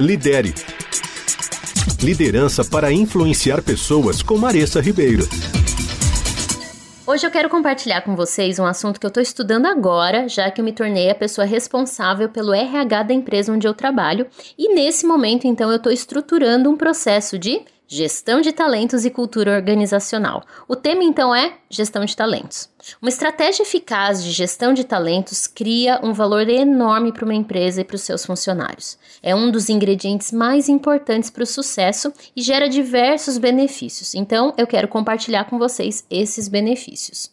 Lidere. Liderança para influenciar pessoas com Maressa Ribeiro. Hoje eu quero compartilhar com vocês um assunto que eu estou estudando agora, já que eu me tornei a pessoa responsável pelo RH da empresa onde eu trabalho, e nesse momento, então, eu estou estruturando um processo de Gestão de talentos e cultura organizacional. O tema então é gestão de talentos. Uma estratégia eficaz de gestão de talentos cria um valor enorme para uma empresa e para os seus funcionários. É um dos ingredientes mais importantes para o sucesso e gera diversos benefícios. Então, eu quero compartilhar com vocês esses benefícios.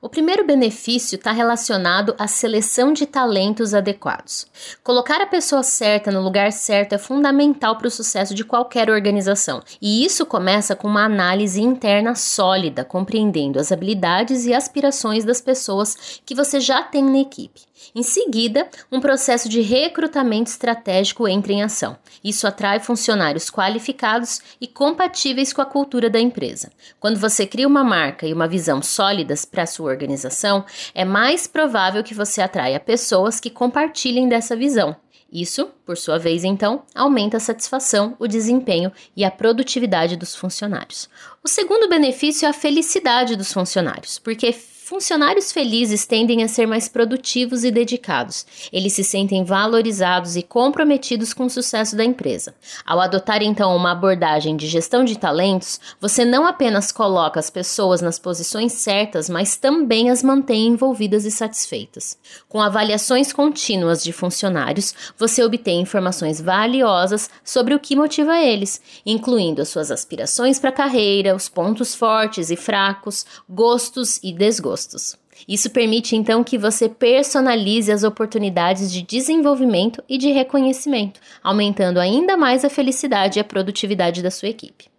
O primeiro benefício está relacionado à seleção de talentos adequados. Colocar a pessoa certa no lugar certo é fundamental para o sucesso de qualquer organização, e isso começa com uma análise interna sólida, compreendendo as habilidades e aspirações das pessoas que você já tem na equipe. Em seguida, um processo de recrutamento estratégico entra em ação. Isso atrai funcionários qualificados e compatíveis com a cultura da empresa. Quando você cria uma marca e uma visão sólidas para sua organização, é mais provável que você atraia pessoas que compartilhem dessa visão. Isso, por sua vez, então, aumenta a satisfação, o desempenho e a produtividade dos funcionários. O segundo benefício é a felicidade dos funcionários, porque Funcionários felizes tendem a ser mais produtivos e dedicados. Eles se sentem valorizados e comprometidos com o sucesso da empresa. Ao adotar então uma abordagem de gestão de talentos, você não apenas coloca as pessoas nas posições certas, mas também as mantém envolvidas e satisfeitas. Com avaliações contínuas de funcionários, você obtém informações valiosas sobre o que motiva eles, incluindo as suas aspirações para a carreira, os pontos fortes e fracos, gostos e desgostos gostos. Isso permite então que você personalize as oportunidades de desenvolvimento e de reconhecimento, aumentando ainda mais a felicidade e a produtividade da sua equipe.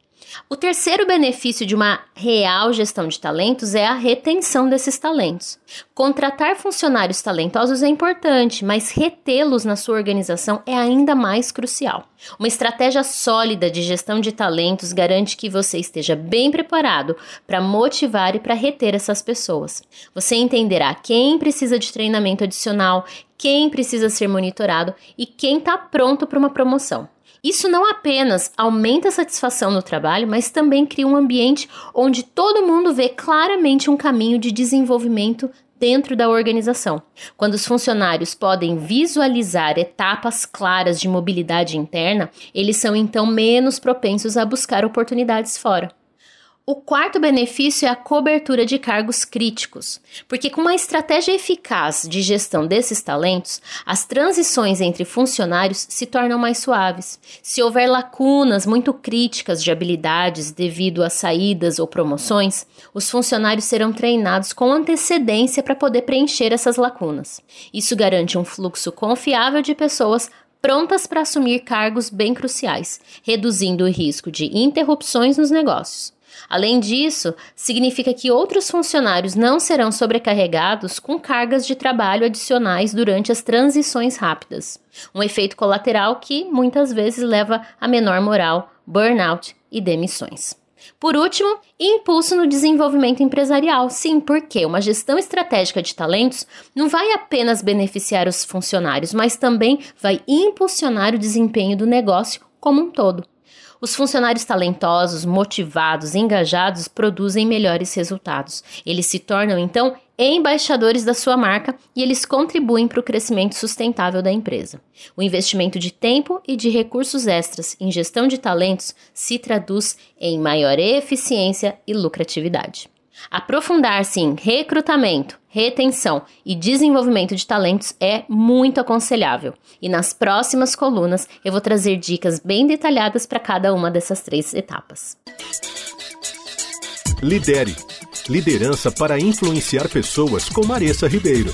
O terceiro benefício de uma real gestão de talentos é a retenção desses talentos. Contratar funcionários talentosos é importante, mas retê-los na sua organização é ainda mais crucial. Uma estratégia sólida de gestão de talentos garante que você esteja bem preparado para motivar e para reter essas pessoas. Você entenderá quem precisa de treinamento adicional, quem precisa ser monitorado e quem está pronto para uma promoção. Isso não apenas aumenta a satisfação no trabalho, mas também cria um ambiente onde todo mundo vê claramente um caminho de desenvolvimento dentro da organização. Quando os funcionários podem visualizar etapas claras de mobilidade interna, eles são então menos propensos a buscar oportunidades fora. O quarto benefício é a cobertura de cargos críticos, porque com uma estratégia eficaz de gestão desses talentos, as transições entre funcionários se tornam mais suaves. Se houver lacunas muito críticas de habilidades devido a saídas ou promoções, os funcionários serão treinados com antecedência para poder preencher essas lacunas. Isso garante um fluxo confiável de pessoas prontas para assumir cargos bem cruciais, reduzindo o risco de interrupções nos negócios. Além disso, significa que outros funcionários não serão sobrecarregados com cargas de trabalho adicionais durante as transições rápidas. Um efeito colateral que muitas vezes leva a menor moral, burnout e demissões. Por último, impulso no desenvolvimento empresarial. Sim, porque uma gestão estratégica de talentos não vai apenas beneficiar os funcionários, mas também vai impulsionar o desempenho do negócio como um todo. Os funcionários talentosos, motivados, engajados produzem melhores resultados. Eles se tornam, então, embaixadores da sua marca e eles contribuem para o crescimento sustentável da empresa. O investimento de tempo e de recursos extras em gestão de talentos se traduz em maior eficiência e lucratividade. Aprofundar-se em recrutamento, retenção e desenvolvimento de talentos é muito aconselhável. E nas próximas colunas eu vou trazer dicas bem detalhadas para cada uma dessas três etapas. Lidere liderança para influenciar pessoas com Maressa Ribeiro.